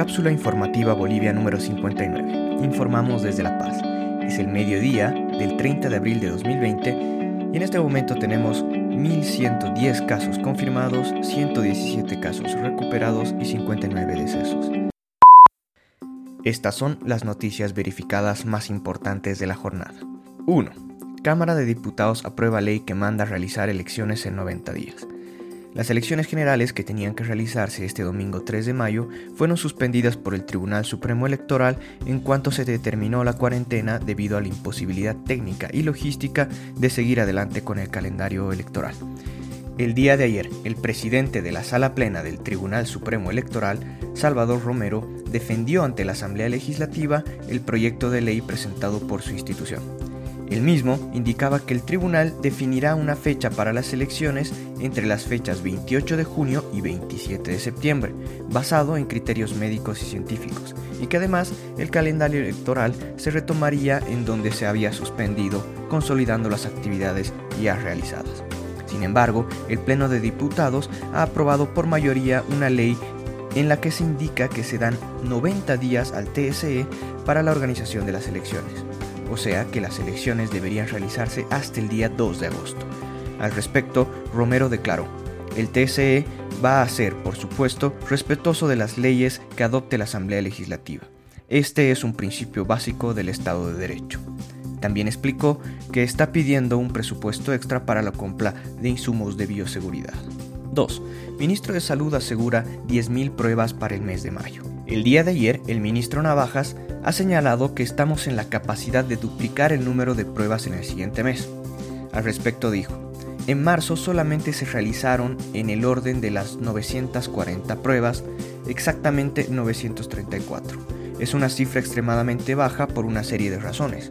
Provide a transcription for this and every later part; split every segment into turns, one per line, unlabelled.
Cápsula informativa Bolivia número 59. Informamos desde La Paz. Es el mediodía del 30 de abril de 2020 y en este momento tenemos 1.110 casos confirmados, 117 casos recuperados y 59 decesos. Estas son las noticias verificadas más importantes de la jornada. 1. Cámara de Diputados aprueba ley que manda realizar elecciones en 90 días. Las elecciones generales que tenían que realizarse este domingo 3 de mayo fueron suspendidas por el Tribunal Supremo Electoral en cuanto se determinó la cuarentena debido a la imposibilidad técnica y logística de seguir adelante con el calendario electoral. El día de ayer, el presidente de la Sala Plena del Tribunal Supremo Electoral, Salvador Romero, defendió ante la Asamblea Legislativa el proyecto de ley presentado por su institución. El mismo indicaba que el tribunal definirá una fecha para las elecciones entre las fechas 28 de junio y 27 de septiembre, basado en criterios médicos y científicos, y que además el calendario electoral se retomaría en donde se había suspendido, consolidando las actividades ya realizadas. Sin embargo, el Pleno de Diputados ha aprobado por mayoría una ley en la que se indica que se dan 90 días al TSE para la organización de las elecciones o sea que las elecciones deberían realizarse hasta el día 2 de agosto. Al respecto, Romero declaró, el TSE va a ser, por supuesto, respetuoso de las leyes que adopte la Asamblea Legislativa. Este es un principio básico del Estado de Derecho. También explicó que está pidiendo un presupuesto extra para la compra de insumos de bioseguridad. 2. Ministro de Salud asegura 10.000 pruebas para el mes de mayo. El día de ayer, el ministro Navajas ha señalado que estamos en la capacidad de duplicar el número de pruebas en el siguiente mes. Al respecto dijo, en marzo solamente se realizaron en el orden de las 940 pruebas, exactamente 934. Es una cifra extremadamente baja por una serie de razones.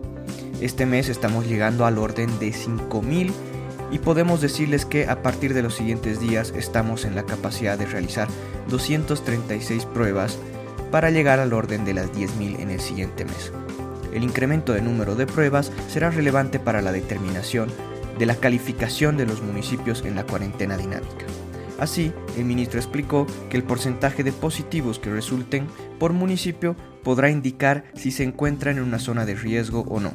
Este mes estamos llegando al orden de 5000 y podemos decirles que a partir de los siguientes días estamos en la capacidad de realizar 236 pruebas para llegar al orden de las 10.000 en el siguiente mes. El incremento de número de pruebas será relevante para la determinación de la calificación de los municipios en la cuarentena dinámica. Así, el ministro explicó que el porcentaje de positivos que resulten por municipio podrá indicar si se encuentran en una zona de riesgo o no.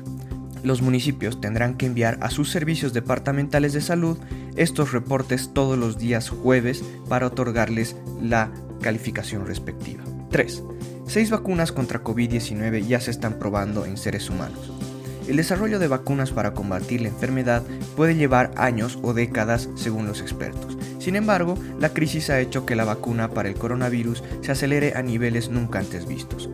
Los municipios tendrán que enviar a sus servicios departamentales de salud estos reportes todos los días jueves para otorgarles la calificación respectiva. 3. Seis vacunas contra COVID-19 ya se están probando en seres humanos. El desarrollo de vacunas para combatir la enfermedad puede llevar años o décadas según los expertos. Sin embargo, la crisis ha hecho que la vacuna para el coronavirus se acelere a niveles nunca antes vistos.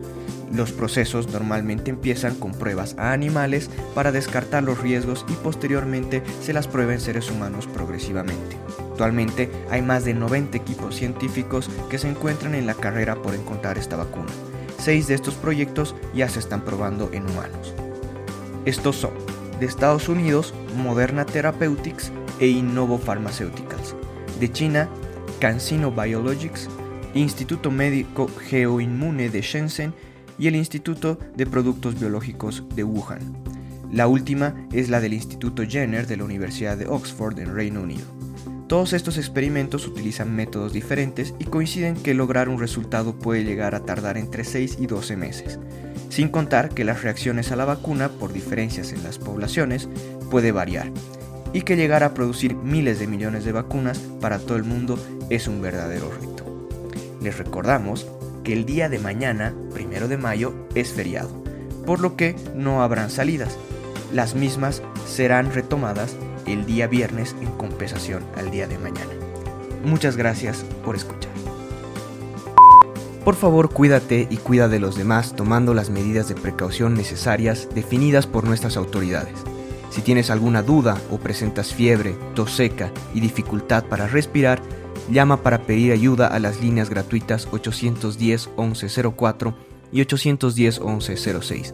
Los procesos normalmente empiezan con pruebas a animales para descartar los riesgos y posteriormente se las prueba en seres humanos progresivamente. Actualmente hay más de 90 equipos científicos que se encuentran en la carrera por encontrar esta vacuna. Seis de estos proyectos ya se están probando en humanos. Estos son, de Estados Unidos, Moderna Therapeutics e Innovo Pharmaceuticals. De China, CanSino Biologics, Instituto Médico Geoinmune de Shenzhen y el Instituto de Productos Biológicos de Wuhan. La última es la del Instituto Jenner de la Universidad de Oxford en Reino Unido. Todos estos experimentos utilizan métodos diferentes y coinciden que lograr un resultado puede llegar a tardar entre 6 y 12 meses, sin contar que las reacciones a la vacuna por diferencias en las poblaciones puede variar, y que llegar a producir miles de millones de vacunas para todo el mundo es un verdadero reto. Les recordamos que el día de mañana, primero de mayo, es feriado, por lo que no habrán salidas. Las mismas serán retomadas el día viernes en compensación al día de mañana. Muchas gracias por escuchar. Por favor, cuídate y cuida de los demás tomando las medidas de precaución necesarias definidas por nuestras autoridades. Si tienes alguna duda o presentas fiebre, tos seca y dificultad para respirar, llama para pedir ayuda a las líneas gratuitas 810 1104 y 810 1106